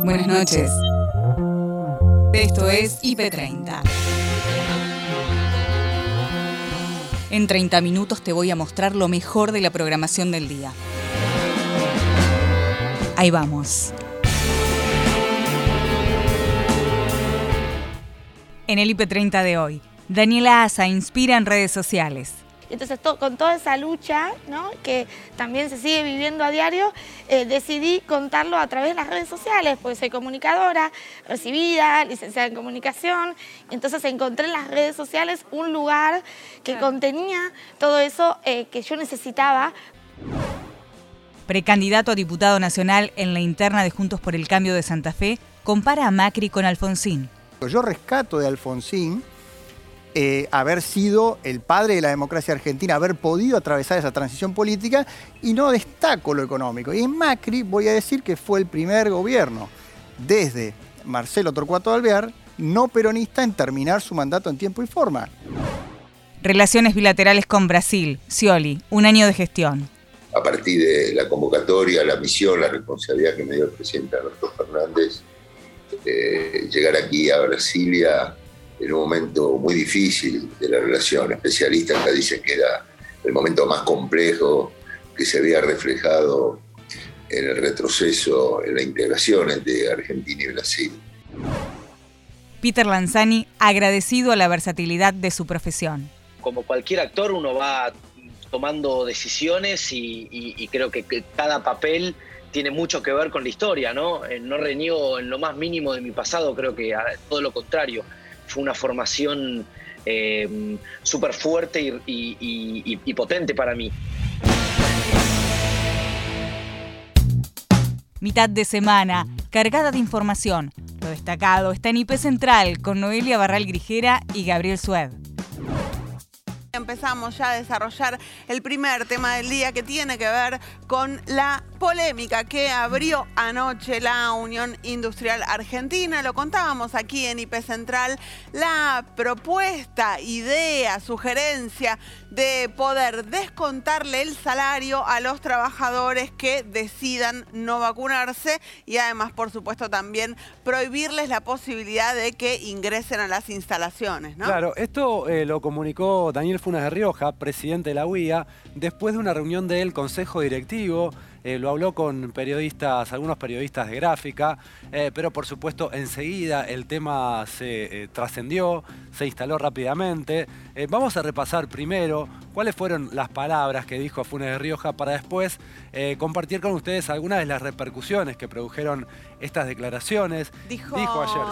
Buenas noches. Esto es IP30. En 30 minutos te voy a mostrar lo mejor de la programación del día. Ahí vamos. En el IP30 de hoy, Daniela Asa inspira en redes sociales. Entonces, con toda esa lucha, ¿no? que también se sigue viviendo a diario, eh, decidí contarlo a través de las redes sociales, porque soy comunicadora, recibida, licenciada en comunicación. Entonces encontré en las redes sociales un lugar que contenía todo eso eh, que yo necesitaba. Precandidato a diputado nacional en la interna de Juntos por el Cambio de Santa Fe, compara a Macri con Alfonsín. Yo rescato de Alfonsín eh, haber sido el padre de la democracia argentina, haber podido atravesar esa transición política y no destaco lo económico. Y en Macri voy a decir que fue el primer gobierno desde Marcelo Torcuato Alvear, no peronista, en terminar su mandato en tiempo y forma. Relaciones bilaterales con Brasil, Scioli, un año de gestión. A partir de la convocatoria, la misión, la responsabilidad que me dio el presidente Alberto Fernández, eh, llegar aquí a Brasilia en un momento muy difícil de la relación. Especialistas acá dicen que era el momento más complejo que se había reflejado en el retroceso, en la integración entre Argentina y Brasil. Peter Lanzani, agradecido a la versatilidad de su profesión. Como cualquier actor, uno va tomando decisiones y, creo que, cada papel tiene mucho que ver con la historia, ¿no? Eh, no reniego en lo más mínimo de mi pasado, creo que todo lo contrario fue una formación eh, súper fuerte y, potente para mí. Mitad de semana, cargada de información. Lo destacado está en IP Central con Noelia Barral Grijera y Gabriel Sued. Empezamos ya a desarrollar el primer tema del día que tiene que ver con la polémica que abrió anoche la Unión Industrial Argentina. Lo contábamos aquí en IP Central. La propuesta, idea, sugerencia de poder descontarle el salario a los trabajadores que decidan no vacunarse y además, por supuesto, también prohibirles la posibilidad de que ingresen a las instalaciones. Claro, esto eh, lo comunicó Daniel Funes de Rioja, presidente de la UIA, después de una reunión del Consejo Directivo eh, lo habló con periodistas, algunos periodistas de gráfica, eh, pero por supuesto enseguida el tema se eh, trascendió, se instaló rápidamente. Vamos a repasar primero cuáles fueron las palabras que dijo Funes de Rioja para después compartir con ustedes algunas de las repercusiones que produjeron estas declaraciones. Dijo,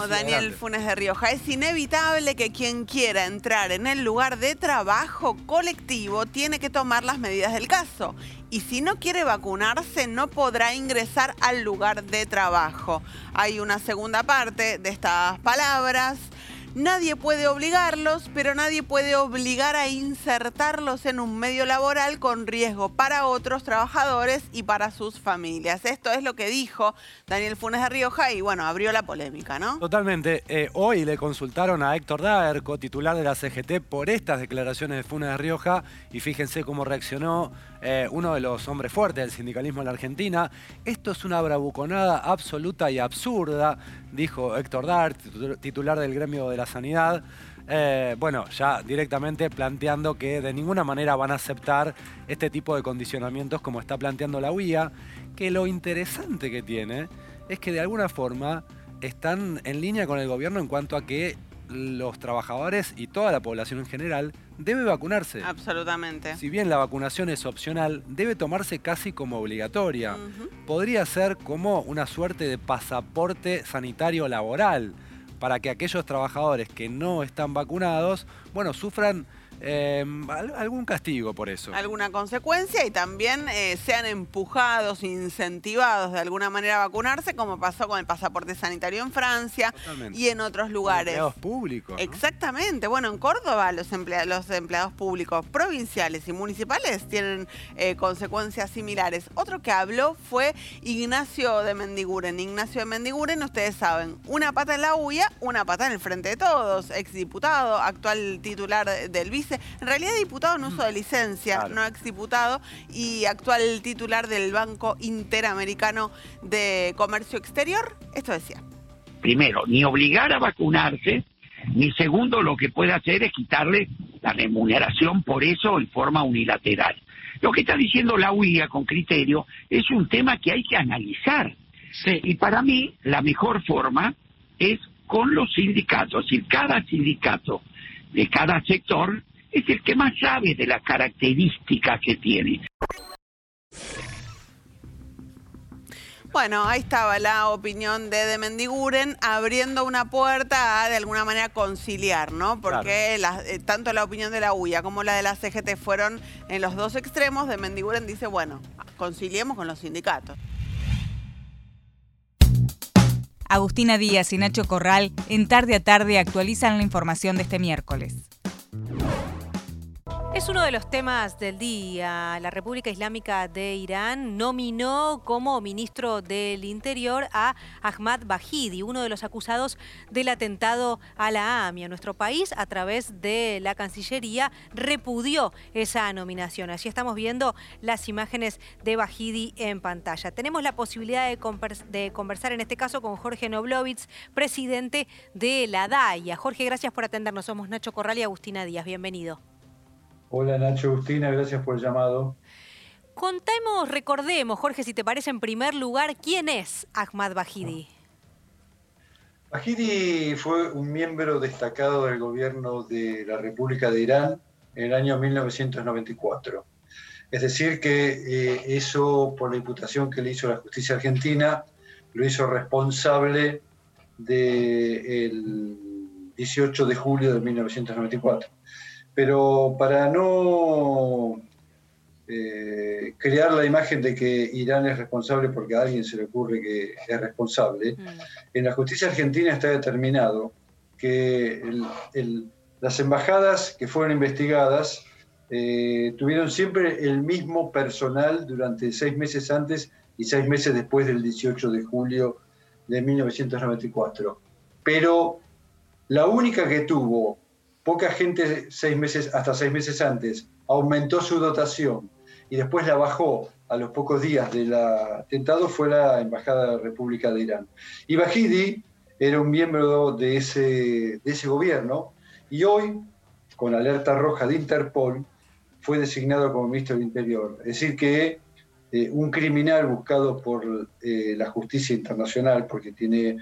Daniel Funes de Rioja, es inevitable que quien quiera entrar en el lugar de trabajo colectivo tiene que tomar las medidas del caso y si no quiere vacunarse no podrá ingresar al lugar de trabajo. Hay una segunda parte de estas palabras. Nadie puede obligarlos, pero nadie puede obligar a insertarlos en un medio laboral con riesgo para otros trabajadores y para sus familias. Esto es lo que dijo Daniel Funes de Rioja y bueno, abrió la polémica, ¿no? Totalmente. Eh, hoy le consultaron a Héctor Daer, titular de la CGT, por estas declaraciones de Funes de Rioja y fíjense cómo reaccionó eh, uno de los hombres fuertes del sindicalismo en la Argentina. Esto es una bravuconada absoluta y absurda, dijo Héctor Daer, titular del gremio de la sanidad. Eh, bueno, ya directamente planteando que de ninguna manera van a aceptar este tipo de condicionamientos como está planteando la UIA, que lo interesante que tiene es que de alguna forma están en línea con el gobierno en cuanto a que los trabajadores y toda la población en general debe vacunarse. Absolutamente. Si bien la vacunación es opcional, debe tomarse casi como obligatoria. Podría ser como una suerte de pasaporte sanitario laboral para que aquellos trabajadores que no están vacunados, bueno, sufran eh, algún castigo por eso. Alguna consecuencia y también eh, sean empujados, incentivados de alguna manera a vacunarse, como pasó con el pasaporte sanitario en Francia y en otros lugares. Empleados públicos. Exactamente. Bueno, en Córdoba los, los empleados públicos provinciales y municipales tienen eh, consecuencias similares. Otro que habló fue Ignacio de Mendiguren. Ignacio de Mendiguren, ustedes saben, una pata en la UIA, una pata en el frente de todos, exdiputado, actual titular del vice dice, en realidad diputado en uso de licencia, no exdiputado, y actual titular del Banco Interamericano de Comercio Exterior. Esto decía. Primero, ni obligar a vacunarse, ni segundo, lo que puede hacer es quitarle la remuneración por eso en forma unilateral. Lo que está diciendo la UIA con criterio es un tema que hay que analizar. Y para mí, la mejor forma es con los sindicatos. Es decir, cada sindicato de cada sector es el que más sabe de las características que tiene. Bueno, ahí estaba la opinión de De Mendiguren abriendo una puerta a de alguna manera conciliar, ¿no? Porque eh, tanto la opinión de la UIA como la de la CGT fueron en los dos extremos. De Mendiguren dice, bueno, conciliemos con los sindicatos. Agustina Díaz y Nacho Corral en tarde a tarde actualizan la información de este miércoles. Es uno de los temas del día. La República Islámica de Irán nominó como ministro del Interior a Ahmad Bahidi, uno de los acusados del atentado a la AMI. Nuestro país, a través de la Cancillería, repudió esa nominación. Así estamos viendo las imágenes de Bahidi en pantalla. Tenemos la posibilidad de, conversar en este caso con Jorge Noblovitz, presidente de la DAIA. Jorge, gracias por atendernos. Somos Nacho Corral y Agustina Díaz. Bienvenido. Hola Nacho Agustina, gracias por el llamado. Contemos, recordemos, Jorge, si te parece en primer lugar, ¿quién es Ahmad Bahidi? Bahidi fue un miembro destacado del gobierno de la República de Irán en el año 1994. Es decir, que eh, eso, por la imputación que le hizo la justicia argentina, lo hizo responsable del 18 de julio de 1994 pero para no eh, crear la imagen de que Irán es responsable porque a alguien se le ocurre que es responsable, mm. en la justicia argentina está determinado que las embajadas que fueron investigadas eh, tuvieron siempre el mismo personal durante seis meses antes y seis meses después del 18 de julio de 1994. Pero la única que tuvo poca gente seis meses, hasta seis meses antes aumentó su dotación y después la bajó a los pocos días del atentado fue la Embajada de la República de Irán. Y Bahidi era un miembro de ese, de ese gobierno y hoy, con alerta roja de Interpol, fue designado como ministro del Interior. Es decir, que eh, un criminal buscado por eh, la justicia internacional, porque tiene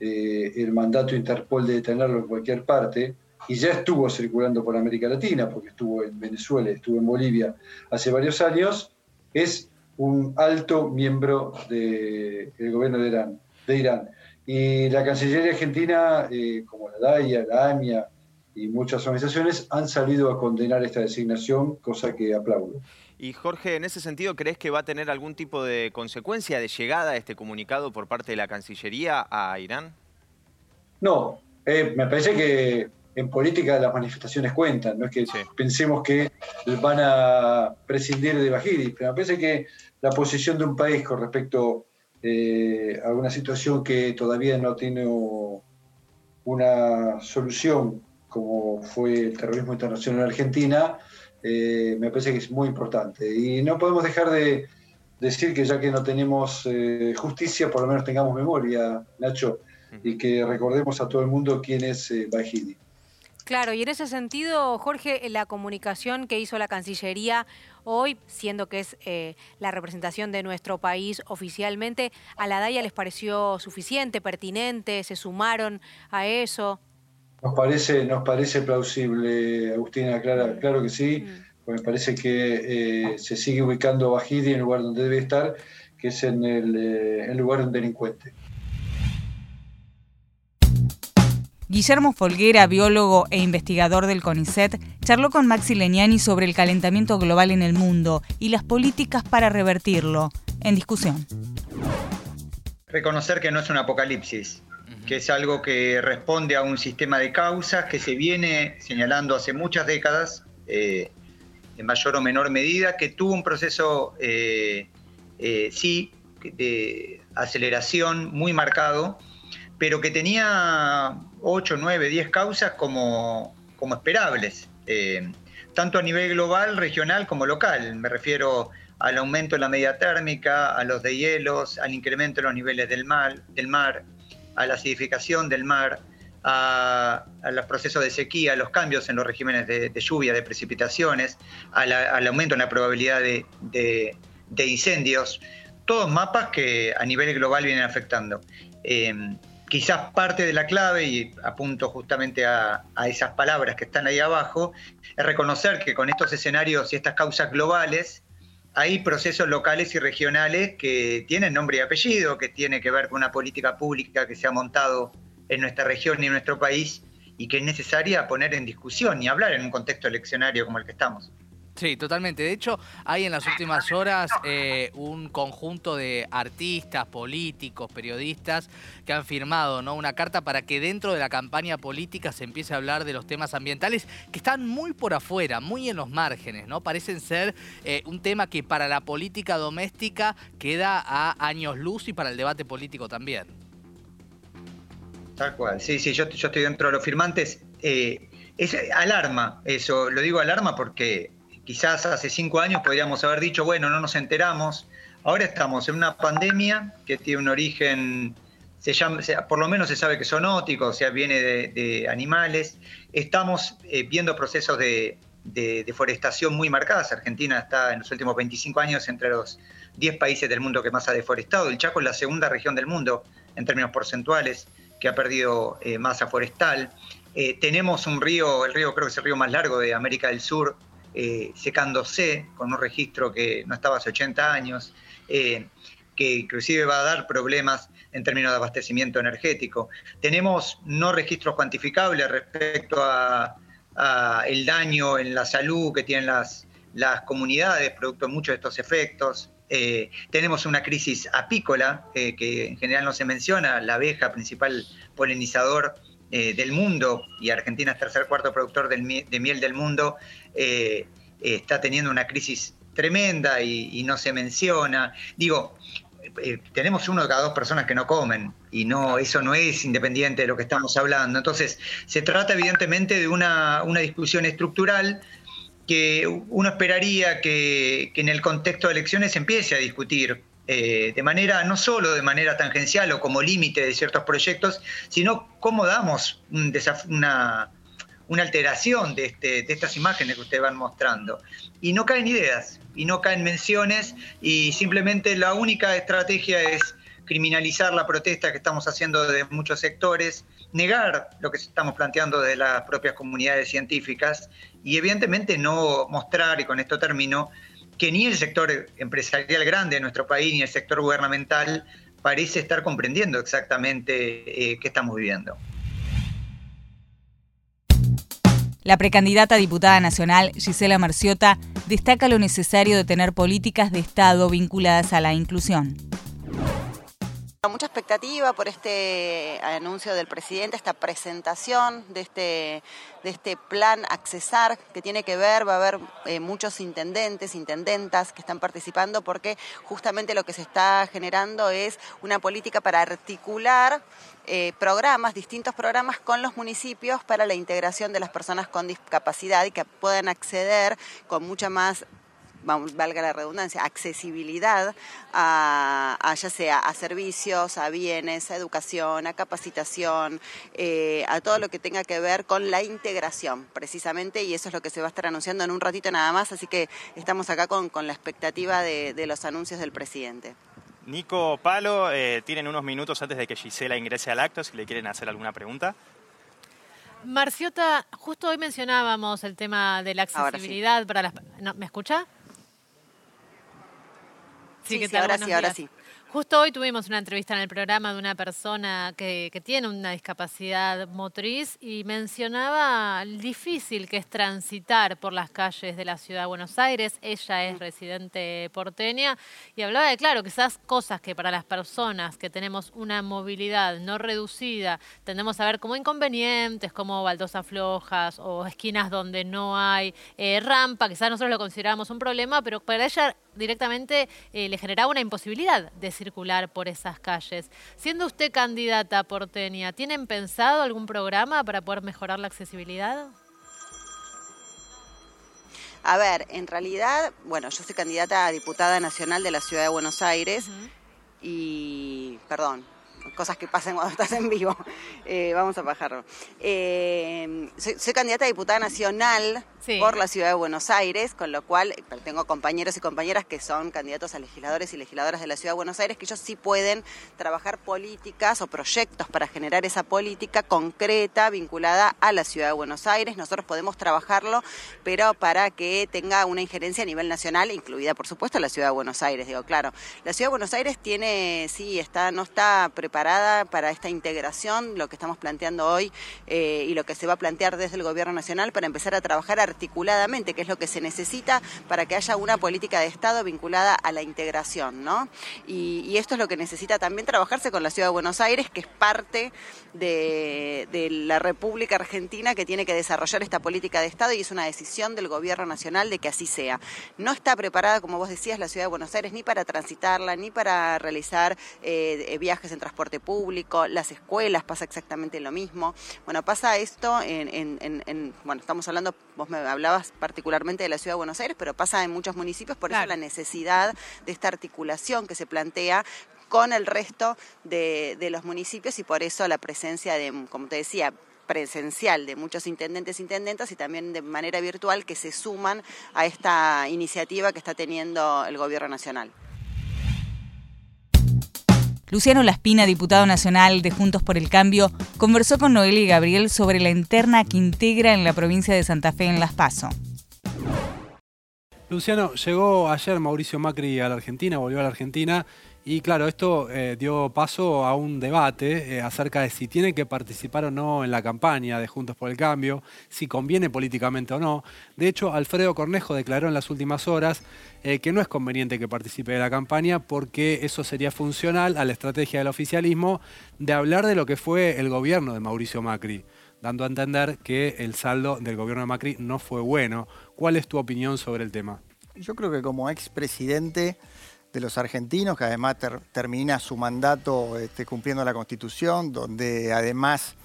eh, el mandato Interpol de detenerlo en cualquier parte, y ya estuvo circulando por América Latina, porque estuvo en Venezuela, estuvo en Bolivia hace varios años, es un alto miembro del gobierno de Irán, de Irán. Y la Cancillería Argentina, eh, como la DAIA, la AMIA y muchas organizaciones, han salido a condenar esta designación, cosa que aplaudo. Y Jorge, en ese sentido, ¿crees que va a tener algún tipo de consecuencia de llegada a este comunicado por parte de la Cancillería a Irán? No, eh, me parece que en política las manifestaciones cuentan, no es que pensemos que van a prescindir de Bajiri, pero me parece que la posición de un país con respecto eh, a una situación que todavía no tiene una solución, como fue el terrorismo internacional en Argentina, eh, me parece que es muy importante. Y no podemos dejar de decir que ya que no tenemos eh, justicia, por lo menos tengamos memoria, Nacho, y que recordemos a todo el mundo quién es Bajidi. Claro, y en ese sentido, Jorge, la comunicación que hizo la Cancillería hoy, siendo que es eh, la representación de nuestro país oficialmente, ¿a la DAIA les pareció suficiente, pertinente? ¿Se sumaron a eso? Nos parece, nos parece plausible, Agustina, claro, claro que sí. Mm. me parece que eh, se sigue ubicando Bajidi en el lugar donde debe estar, que es en el, eh, el lugar de un delincuente. Guillermo Folguera, biólogo e investigador del CONICET, charló con Maxi Leñani sobre el calentamiento global en el mundo y las políticas para revertirlo. En discusión. Reconocer que no es un apocalipsis, que es algo que responde a un sistema de causas que se viene señalando hace muchas décadas, eh, en mayor o menor medida, que tuvo un proceso, eh, eh, sí, de aceleración muy marcado, pero que tenía 8, 9, 10 causas como, como esperables. Eh, tanto a nivel global, regional como local. Me refiero al aumento de la media térmica, a los deshielos, al incremento de los niveles del mar, del mar a la acidificación del mar, a, los procesos de sequía, a los cambios en los regímenes de, lluvia, de precipitaciones, al aumento en la probabilidad de, incendios, todos mapas que a nivel global vienen afectando. Em, quizás parte de la clave, y apunto justamente a, esas palabras que están ahí abajo, es reconocer que con estos escenarios y estas causas globales, hay procesos locales y regionales que tienen nombre y apellido, que tiene que ver con una política pública que se ha montado en nuestra región y en nuestro país y que es necesaria poner en discusión y hablar en un contexto eleccionario como el que estamos. Sí, totalmente. De hecho, hay en las últimas horas eh, un conjunto de artistas, políticos, periodistas que han firmado ¿no? una carta para que dentro de la campaña política se empiece a hablar de los temas ambientales que están muy por afuera, muy en los márgenes, ¿no? Parecen ser eh, un tema que para la política doméstica queda a años luz y para el debate político también. Tal cual, sí, sí, yo, yo estoy dentro de los firmantes. Eh, es alarma eso, lo digo alarma porque quizás hace cinco años podríamos haber dicho, bueno, no nos enteramos. Ahora estamos en una pandemia que tiene un origen, se llama, por lo menos se sabe que son óticos, o sea, viene de, animales. Estamos eh, viendo procesos de, deforestación muy marcadas. Argentina está en los últimos 25 años entre los 10 países del mundo que más ha deforestado. El Chaco es la segunda región del mundo en términos porcentuales que ha perdido eh, masa forestal. Eh, tenemos un río, el río creo que es el río más largo de América del Sur, eh, secándose con un registro que no estaba hace 80 años, que inclusive va a dar problemas en términos de abastecimiento energético. Tenemos no registros cuantificables respecto a, el daño en la salud que tienen las, las comunidades producto de muchos de estos efectos. Eh, tenemos una crisis apícola eh, que en general no se menciona, la abeja, principal polinizador eh, del mundo, y Argentina es tercer cuarto productor de miel del mundo, está teniendo una crisis tremenda y, no se menciona. Digo, tenemos uno de cada dos personas que no comen y no eso no es independiente de lo que estamos hablando. Entonces, se trata evidentemente de una, una discusión estructural que uno esperaría que, en el contexto de elecciones se empiece a discutir eh, de manera, no solo de manera tangencial o como límite de ciertos proyectos, sino cómo damos una, una alteración de, este, de estas imágenes que ustedes van mostrando. Y no caen ideas, y no caen menciones, y simplemente la única estrategia es criminalizar la protesta que estamos haciendo de muchos sectores, negar lo que estamos planteando de las propias comunidades científicas y evidentemente no mostrar, y con esto termino, que ni el sector empresarial grande de nuestro país ni el sector gubernamental parece estar comprendiendo exactamente eh, qué estamos viviendo. La precandidata a diputada nacional, Gisela Marciota, destaca lo necesario de tener políticas de Estado vinculadas a la inclusión. Mucha expectativa por este anuncio del presidente, esta presentación de este, de este plan Accesar que tiene que ver, va a haber eh, muchos intendentes, intendentas que están participando porque justamente lo que se está generando es una política para articular eh, programas, distintos programas con los municipios para la integración de las personas con discapacidad y que puedan acceder con mucha más valga la redundancia, accesibilidad a, ya sea a servicios, a bienes, a educación, a capacitación, eh, a todo lo que tenga que ver con la integración, precisamente, y eso es lo que se va a estar anunciando en un ratito nada más, así que estamos acá con, la expectativa de, los anuncios del presidente. Nico, Palo, eh, tienen unos minutos antes de que Gisela ingrese al acto, si le quieren hacer alguna pregunta. Marciota, justo hoy mencionábamos el tema de la accesibilidad para las... ¿Me escucha? Sí, sí, ahora sí, ahora sí. Justo hoy tuvimos una entrevista en el programa de una persona que, tiene una discapacidad motriz y mencionaba el difícil que es transitar por las calles de la ciudad de Buenos Aires. Ella es residente porteña y hablaba de, claro, esas cosas que para las personas que tenemos una movilidad no reducida tendemos a ver como inconvenientes, como baldosas flojas o esquinas donde no hay eh, rampa, quizás nosotros lo consideramos un problema, pero para ella directamente eh, le generaba una imposibilidad de circular por esas calles. Siendo usted candidata porteña, ¿tienen pensado algún programa para poder mejorar la accesibilidad? A ver, en realidad, bueno, yo soy candidata a diputada nacional de la Ciudad de Buenos Aires y, perdón, cosas que pasan cuando estás en vivo. Eh, vamos a bajarlo. Eh, soy, candidata a diputada nacional por la ciudad de Buenos Aires, con lo cual eh, tengo compañeros y compañeras que son candidatos a legisladores y legisladoras de la ciudad de Buenos Aires, que ellos sí pueden trabajar políticas o proyectos para generar esa política concreta vinculada a la ciudad de Buenos Aires. Nosotros podemos trabajarlo, pero para que tenga una injerencia a nivel nacional, incluida por supuesto la ciudad de Buenos Aires. Digo, claro, la ciudad de Buenos Aires tiene, sí, está, no está preparada para esta integración, lo que estamos planteando hoy eh, y lo que se va a plantear desde el gobierno nacional para empezar a trabajar articuladamente, que es lo que se necesita para que haya una política de Estado vinculada a la integración, ¿no? Y, esto es lo que necesita también trabajarse con la Ciudad de Buenos Aires, que es parte de, la República Argentina que tiene que desarrollar esta política de Estado y es una decisión del gobierno nacional de que así sea. No está preparada, como vos decías, la Ciudad de Buenos Aires ni para transitarla, ni para realizar eh, viajes en transporte público, las escuelas pasa exactamente lo mismo. Bueno, pasa esto en, bueno, estamos hablando, vos me hablabas particularmente de la ciudad de Buenos Aires, pero pasa en muchos municipios, por eso la necesidad de esta articulación que se plantea con el resto de, los municipios y por eso la presencia de, como te decía, presencial de muchos intendentes e intendentas y también de manera virtual que se suman a esta iniciativa que está teniendo el gobierno nacional. Luciano Laspina, diputado nacional de Juntos por el Cambio, conversó con Noelia y Gabriel sobre la interna que integra en la provincia de Santa Fe en Las Paso. Luciano, llegó ayer Mauricio Macri a la Argentina, volvió a la Argentina y claro, esto eh, dio paso a un debate eh, acerca de si tiene que participar o no en la campaña de Juntos por el Cambio, si conviene políticamente o no. De hecho, Alfredo Cornejo declaró en las últimas horas eh, que no es conveniente que participe de la campaña porque eso sería funcional a la estrategia del oficialismo de hablar de lo que fue el gobierno de Mauricio Macri, dando a entender que el saldo del gobierno de Macri no fue bueno. ¿Cuál es tu opinión sobre el tema? Yo creo que como expresidente de los argentinos, que además termina su mandato este, cumpliendo la Constitución, donde además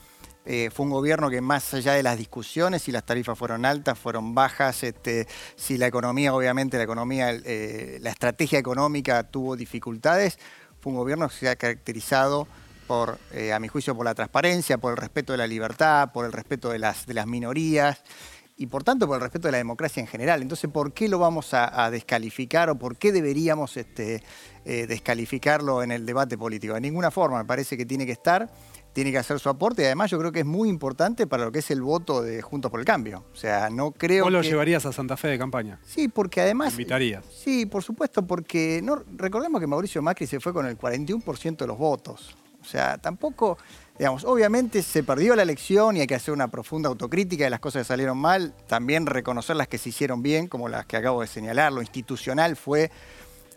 eh, fue un gobierno que más allá de las discusiones, si las tarifas fueron altas, fueron bajas, este, si la economía, obviamente la economía, eh, la estrategia económica tuvo dificultades, fue un gobierno que se ha caracterizado por, eh, a mi juicio, por la transparencia, por el respeto de la libertad, por el respeto de las, de las minorías y por tanto por el respeto de la democracia en general. Entonces, ¿por qué lo vamos a, descalificar o por qué deberíamos este, eh, descalificarlo en el debate político? De ninguna forma, me parece que tiene que estar, tiene que hacer su aporte y además yo creo que es muy importante para lo que es el voto de Juntos por el Cambio. O sea, no creo ¿Vos lo llevarías a Santa Fe de campaña? Sí, porque además... ¿Invitarías? Sí, por supuesto, porque no, recordemos que Mauricio Macri se fue con el 41% de los votos. O sea, tampoco Digamos, obviamente se perdió la elección y hay que hacer una profunda autocrítica de las cosas que salieron mal, también reconocer las que se hicieron bien, como las que acabo de señalar. Lo institucional fue,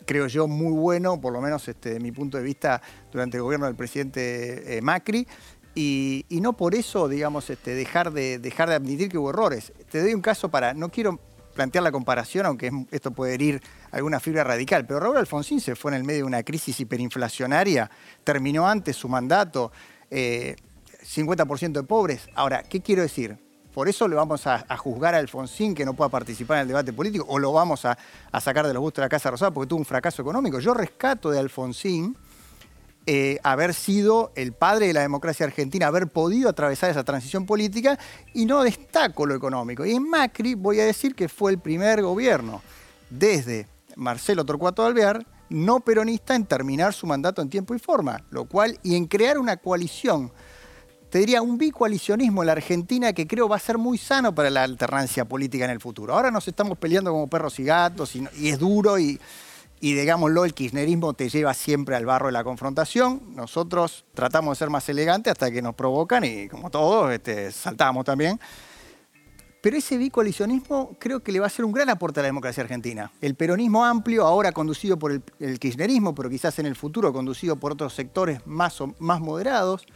creo yo, muy bueno, por lo menos este, de mi punto de vista, durante el gobierno del presidente eh, Macri. Y, no por eso, digamos, este, dejar, de, dejar de admitir que hubo errores. Te doy un caso para, no quiero plantear la comparación, aunque esto puede herir alguna fibra radical, pero Raúl Alfonsín se fue en el medio de una crisis hiperinflacionaria, terminó antes su mandato, 50% eh, de pobres. Ahora, ¿qué quiero decir? ¿Por eso le vamos a, juzgar a Alfonsín que no pueda participar en el debate político o lo vamos a, sacar de los gustos de la Casa Rosada porque tuvo un fracaso económico? Yo rescato de Alfonsín eh, haber sido el padre de la democracia argentina, haber podido atravesar esa transición política y no destaco lo económico. Y en Macri voy a decir que fue el primer gobierno desde Marcelo Torcuato Alvear no peronista en terminar su mandato en tiempo y forma, lo cual, y en crear una coalición, te diría un bicoalicionismo en la Argentina que creo va a ser muy sano para la alternancia política en el futuro. Ahora nos estamos peleando como perros y gatos y, es duro y, digámoslo, el kirchnerismo te lleva siempre al barro de la confrontación. Nosotros tratamos de ser más elegantes hasta que nos provocan y como todos este, saltamos también. Pero ese bicolisionismo creo que le va a ser un gran aporte a la democracia argentina. El peronismo amplio, ahora conducido por el, kirchnerismo, pero quizás en el futuro conducido por otros sectores más, más moderados,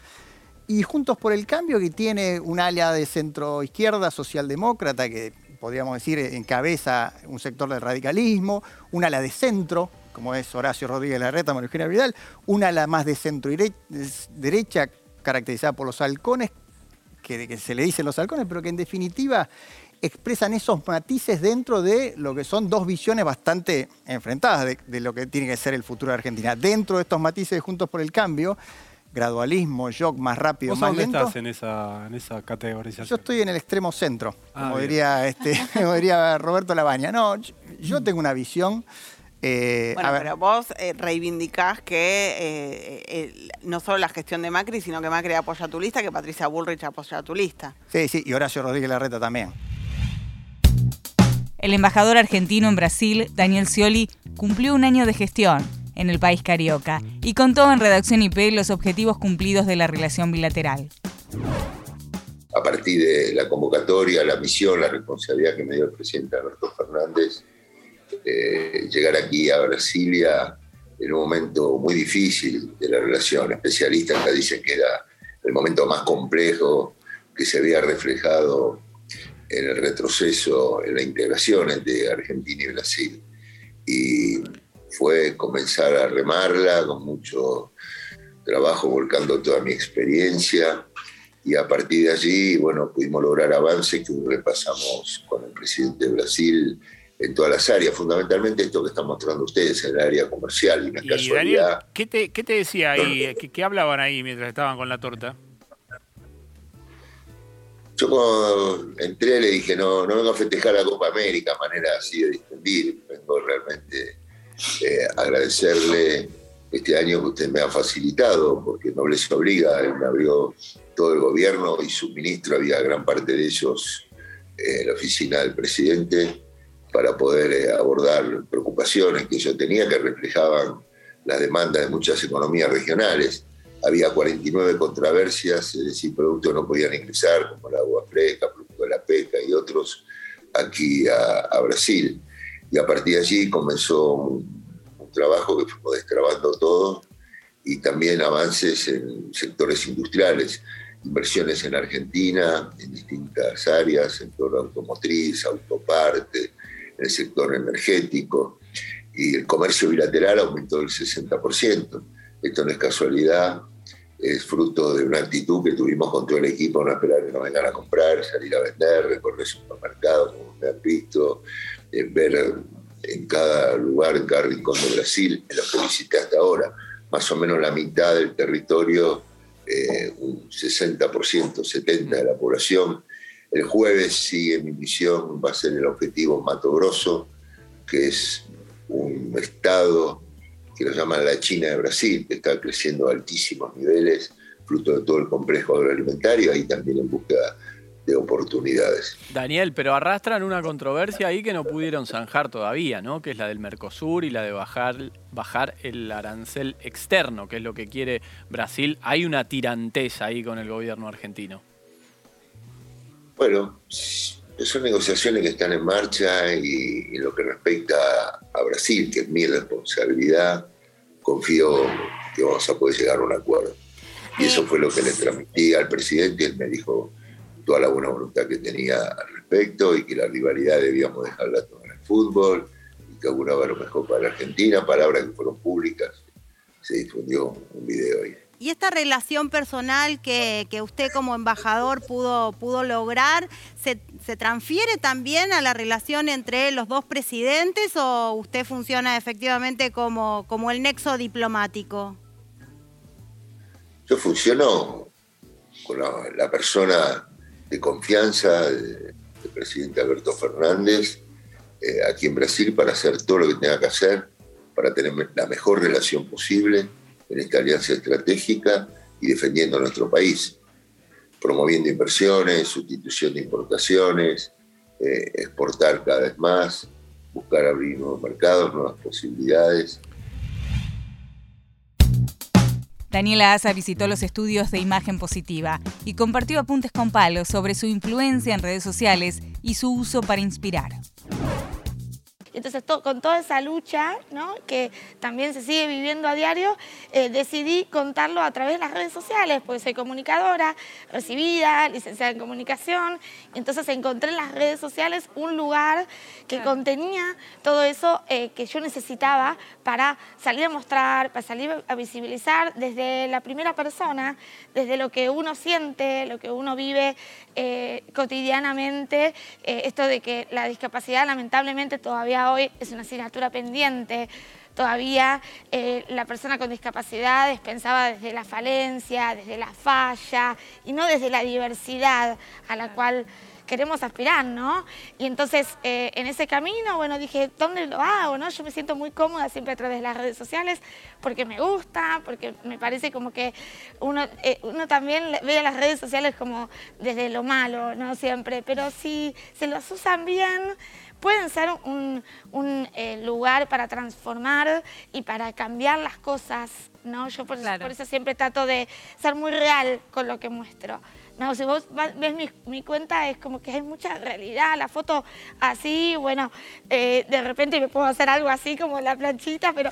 y Juntos por el Cambio, que tiene un ala de centro izquierda, socialdemócrata, que podríamos decir encabeza un sector del radicalismo, un ala de centro, como es Horacio Rodríguez Larreta, María Eugenia Vidal, un ala más de centro derecha, caracterizada por los halcones, que, se le dicen los halcones, pero que en definitiva expresan esos matices dentro de lo que son dos visiones bastante enfrentadas de, de lo que tiene que ser el futuro de Argentina. Dentro de estos matices de Juntos por el Cambio, gradualismo, shock más rápido, ¿Vos más dónde lento. estás en esa, en esa categorización? Yo estoy en el extremo centro, Ah, como, diría, este, como diría Roberto Labaña. No, yo, yo tengo una visión. Eh, Bueno, a ver, pero vos eh, reivindicás que eh, eh, no solo la gestión de Macri, sino que Macri apoya a tu lista, que Patricia Bullrich apoya a tu lista. sí, sí, y Horacio Rodríguez Larreta también. El embajador argentino en Brasil, Daniel Scioli, cumplió un año de gestión en el país carioca y contó en Redacción IP los objetivos cumplidos de la relación bilateral. a partir de la convocatoria, la misión, la responsabilidad que me dio el presidente Alberto Fernández, eh, llegar aquí a Brasilia en un momento muy difícil de la relación. Especialistas acá dicen que era el momento más complejo que se había reflejado en el retroceso, en la integración entre Argentina y Brasil. Y fue comenzar a remarla con mucho trabajo, volcando toda mi experiencia y a partir de allí, bueno, pudimos lograr avances que repasamos con el presidente de Brasil en todas las áreas, fundamentalmente esto que están mostrando ustedes en el área comercial y una Y Daniel, casualidad. ¿qué te, qué te decía ahí? ¿Qué, qué hablaban ahí mientras estaban con la torta? Yo cuando entré le dije, no, no vengo a festejar la Copa América, manera así de distinguir, vengo realmente eh, a agradecerle este año que usted me ha facilitado, porque no les obliga, él me abrió todo el gobierno y su ministro, había gran parte de ellos eh, en la oficina del presidente, para poder eh, abordar preocupaciones que yo tenía que reflejaban las demandas de muchas economías regionales. Había 49 controversias, es decir, productos no podían ingresar, como el agua fresca, producto de la pesca y otros, aquí a, a Brasil. Y a partir de allí comenzó un, un trabajo que fuimos destrabando todo y también avances en sectores industriales, inversiones en Argentina, en distintas áreas, sector automotriz, autoparte, el sector energético, y el comercio bilateral aumentó el 60%. Esto no es casualidad, es fruto de una actitud que tuvimos con todo el equipo, no esperar que nos vengan a comprar, salir a vender, recorrer supermercados, como me han visto, eh, ver en cada lugar, en cada rincón de Brasil, en los que visité hasta ahora, más o menos la mitad del territorio, eh, un 60%, 70% de la población. El jueves sigue mi misión, va a ser el objetivo Mato Grosso, que es un estado que lo llaman la China de Brasil, que está creciendo a altísimos niveles, fruto de todo el complejo agroalimentario, ahí también en busca de oportunidades. Daniel, pero arrastran una controversia ahí que no pudieron zanjar todavía, ¿no? Que es la del Mercosur y la de bajar, bajar el arancel externo, que es lo que quiere Brasil. Hay una tiranteza ahí con el gobierno argentino. Bueno, son negociaciones que están en marcha y en lo que respecta a Brasil, que es mi responsabilidad, confío que vamos a poder llegar a un acuerdo. Y eso fue lo que le transmití al presidente, él me dijo toda la buena voluntad que tenía al respecto y que la rivalidad debíamos dejarla toda en el fútbol y que auguraba lo mejor para la Argentina, palabras que fueron públicas. Se difundió un video ahí. Y esta relación personal que, que usted como embajador pudo, pudo lograr, ¿se, ¿se transfiere también a la relación entre los dos presidentes o usted funciona efectivamente como, como el nexo diplomático? Yo funciono con la, persona de confianza del, del presidente Alberto Fernández eh, aquí en Brasil para hacer todo lo que tenga que hacer para tener la mejor relación posible en esta alianza estratégica y defendiendo nuestro país, promoviendo inversiones, sustitución de importaciones, eh, exportar cada vez más, buscar abrir nuevos mercados, nuevas posibilidades. Daniela Asa visitó los estudios de imagen positiva y compartió apuntes con palos sobre su influencia en redes sociales y su uso para inspirar. Entonces, con toda esa lucha, ¿no? que también se sigue viviendo a diario, eh, decidí contarlo a través de las redes sociales, porque soy comunicadora, recibida, licenciada en comunicación, entonces encontré en las redes sociales un lugar que contenía todo eso eh, que yo necesitaba para salir a mostrar, para salir a visibilizar desde la primera persona, desde lo que uno siente, lo que uno vive eh, cotidianamente, eh, esto de que la discapacidad lamentablemente todavía hoy es una asignatura pendiente, todavía la persona con discapacidad es pensaba desde la falencia, desde la falla y no desde la diversidad a la cual queremos aspirar, ¿no? Y entonces, eh, en ese camino, bueno, dije, ¿dónde lo hago, no? Yo me siento muy cómoda siempre a través de las redes sociales porque me gusta, porque me parece como que uno, eh, uno también ve a las redes sociales como desde lo malo, ¿no? Siempre, pero si se los usan bien, pueden ser un, eh, lugar para transformar y para cambiar las cosas, ¿no? Yo por, por eso siempre trato de ser muy real con lo que muestro. No, si vos ves mi, cuenta es como que hay mucha realidad, la foto así, bueno, eh, de repente me puedo hacer algo así como la planchita, pero,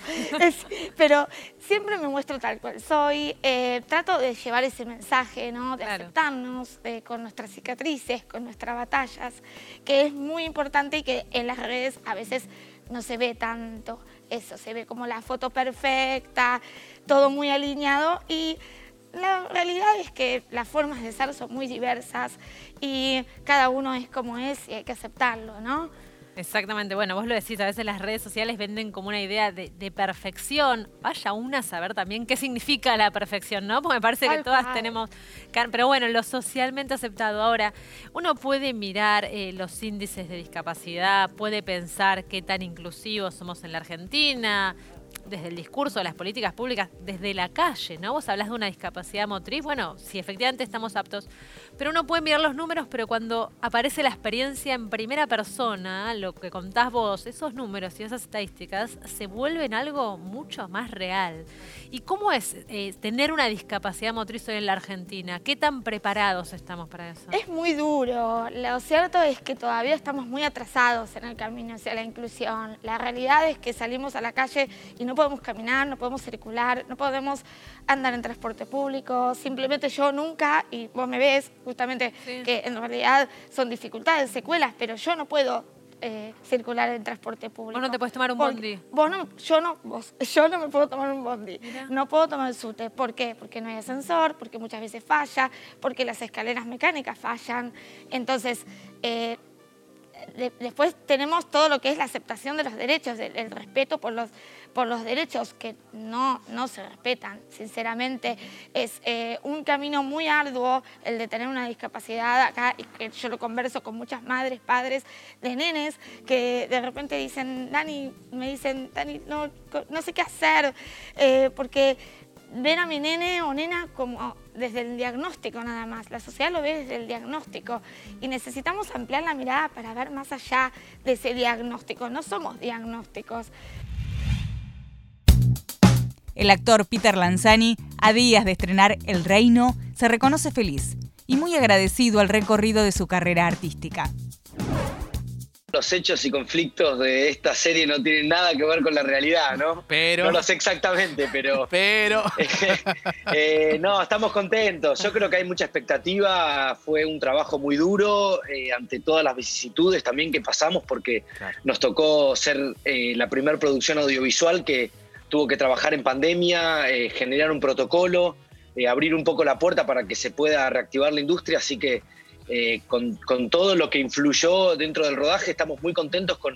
pero siempre me muestro tal cual soy, eh, trato de llevar ese mensaje, ¿no? De aceptarnos con nuestras cicatrices, con nuestras batallas, que es muy importante y que en las redes a veces no se ve tanto eso, se ve como la foto perfecta, todo muy alineado y la realidad es que las formas de ser son muy diversas y cada uno es como es y hay que aceptarlo, ¿no? Exactamente, bueno, vos lo decís, a veces las redes sociales venden como una idea de, perfección. Vaya una a saber también qué significa la perfección, ¿no? Porque me parece que todas tenemos... Pero bueno, lo socialmente aceptado. Ahora, uno puede mirar eh, los índices de discapacidad, puede pensar qué tan inclusivos somos en la Argentina, desde el discurso de las políticas públicas, desde la calle, ¿no? Vos hablas de una discapacidad motriz, bueno, si efectivamente estamos aptos, pero uno puede mirar los números, pero cuando aparece la experiencia en primera persona, lo que contás vos, esos números y esas estadísticas se vuelven algo mucho más real. ¿Y cómo es eh, tener una discapacidad motriz hoy en la Argentina? ¿Qué tan preparados estamos para eso? Es muy duro. Lo cierto es que todavía estamos muy atrasados en el camino hacia la inclusión. La realidad es que salimos a la calle y no podemos caminar, no podemos circular, no podemos andar en transporte público. Simplemente yo nunca, y vos me ves justamente que en realidad son dificultades, secuelas, pero yo no puedo eh, circular en transporte público. Vos no te puedes tomar un bondi. Vos no, yo no, yo no me puedo tomar un bondi. No puedo tomar el SUTE. ¿Por qué? Porque no hay ascensor, porque muchas veces falla, porque las escaleras mecánicas fallan. Entonces, eh, después tenemos todo lo que es la aceptación de los derechos, el, respeto por los, por los derechos que no, no se respetan, sinceramente. Es eh, un camino muy arduo el de tener una discapacidad acá, y que yo lo converso con muchas madres, padres de nenes, que de repente dicen, Dani, me dicen, Dani, no, no sé qué hacer, eh, porque ven a mi nene o nena como desde el diagnóstico nada más. La sociedad lo ve desde el diagnóstico y necesitamos ampliar la mirada para ver más allá de ese diagnóstico. No somos diagnósticos. El actor Peter Lanzani, a días de estrenar El Reino, se reconoce feliz y muy agradecido al recorrido de su carrera artística los hechos y conflictos de esta serie no tienen nada que ver con la realidad, ¿no? Pero. No lo sé exactamente, pero. Pero. Eh, no, estamos contentos. Yo creo que hay mucha expectativa. Fue un trabajo muy duro eh, ante todas las vicisitudes también que pasamos, porque nos tocó ser eh, la primera producción audiovisual que tuvo que trabajar en pandemia, generar un protocolo, abrir un poco la puerta para que se pueda reactivar la industria. Así que eh, con, todo lo que influyó dentro del rodaje, estamos muy contentos con,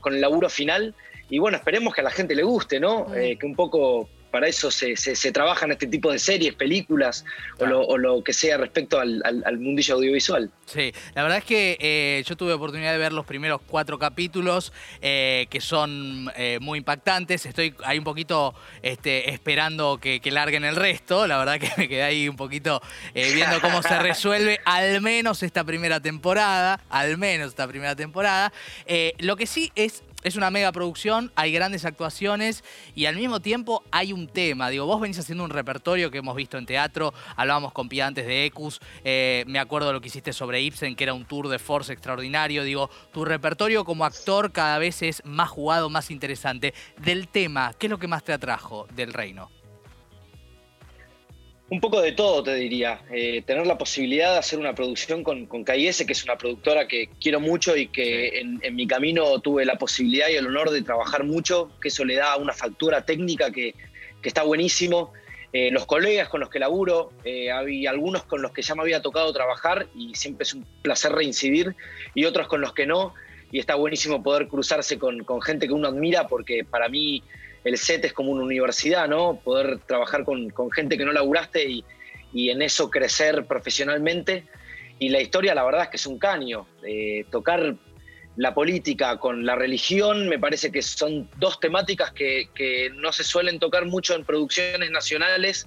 con, el laburo final y bueno, esperemos que a la gente le guste, ¿no? Eh, que un poco para eso se, se, trabajan este tipo de series, películas o, lo, que sea respecto al, mundillo audiovisual. Sí, la verdad es que eh, yo tuve oportunidad de ver los primeros cuatro capítulos eh, que son eh, muy impactantes. Estoy ahí un poquito este, esperando que, larguen el resto. La verdad que me quedé ahí un poquito viendo cómo se resuelve al menos esta primera temporada. Al menos esta primera temporada. lo que sí es es una mega producción, hay grandes actuaciones y al mismo tiempo hay un tema. Digo, vos venís haciendo un repertorio que hemos visto en teatro, hablábamos con Pia antes de Ecus, eh, me acuerdo de lo que hiciste sobre Ibsen, que era un tour de force extraordinario. Digo, tu repertorio como actor cada vez es más jugado, más interesante. Del tema, ¿qué es lo que más te atrajo del reino? Un poco de todo, te diría. Eh, tener la posibilidad de hacer una producción con, con que es una productora que quiero mucho y que en, mi camino tuve la posibilidad y el honor de trabajar mucho, que eso le da una factura técnica que, está buenísimo. Eh, los colegas con los que laburo, eh, hay algunos con los que ya me había tocado trabajar y siempre es un placer reincidir, y otros con los que no, y está buenísimo poder cruzarse con, con gente que uno admira, porque para mí el set es como una universidad, ¿no? Poder trabajar con, gente que no laburaste y, y, en eso crecer profesionalmente. Y la historia, la verdad es que es un caño. Eh, tocar la política con la religión me parece que son dos temáticas que, no se suelen tocar mucho en producciones nacionales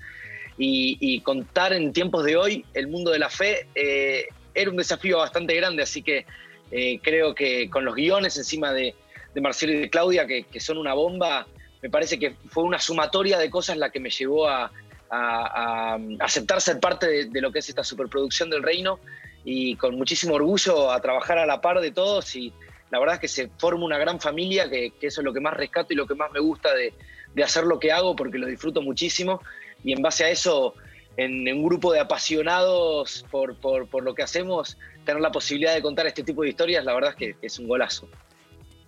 y, contar en tiempos de hoy el mundo de la fe eh, era un desafío bastante grande, así que eh, creo que con los guiones encima de, Marcelo y de Claudia, que, que son una bomba, me parece que fue una sumatoria de cosas la que me llevó a, aceptar ser parte de, lo que es esta superproducción del reino y con muchísimo orgullo a trabajar a la par de todos y la verdad es que se forma una gran familia, que, eso es lo que más rescato y lo que más me gusta de, hacer lo que hago porque lo disfruto muchísimo y en base a eso, en, un grupo de apasionados por, lo que hacemos, tener la posibilidad de contar este tipo de historias, la verdad es que es un golazo.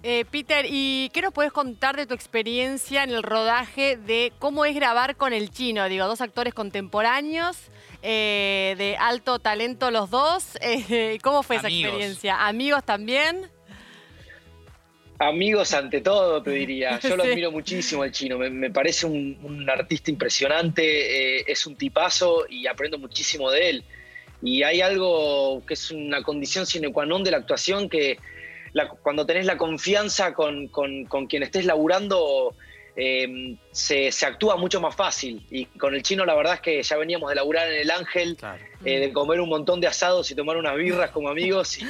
Eh, Peter, ¿y qué nos puedes contar de tu experiencia en el rodaje de cómo es grabar con el chino? Digo, dos actores contemporáneos, eh, de alto talento los dos. Eh, ¿Cómo fue esa experiencia? ¿Amigos también? Amigos ante todo, te diría. Yo lo admiro muchísimo al chino. Me, parece un, artista impresionante, es un tipazo y aprendo muchísimo de él. Y hay algo que es una condición sine qua non de la actuación que cuando tenés la confianza con, quien estés laburando, eh, se, actúa mucho más fácil. Y con el chino la verdad es que ya veníamos de laburar en el Ángel, eh, de comer un montón de asados y tomar unas birras como amigos. Y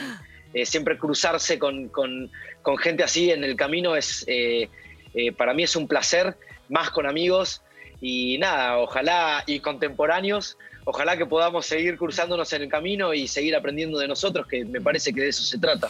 eh, siempre cruzarse con, gente así en el camino es, para mí es un placer, más con amigos. Y nada, ojalá, y contemporáneos, ojalá que podamos seguir cruzándonos en el camino y seguir aprendiendo de nosotros, que me parece que de eso se trata.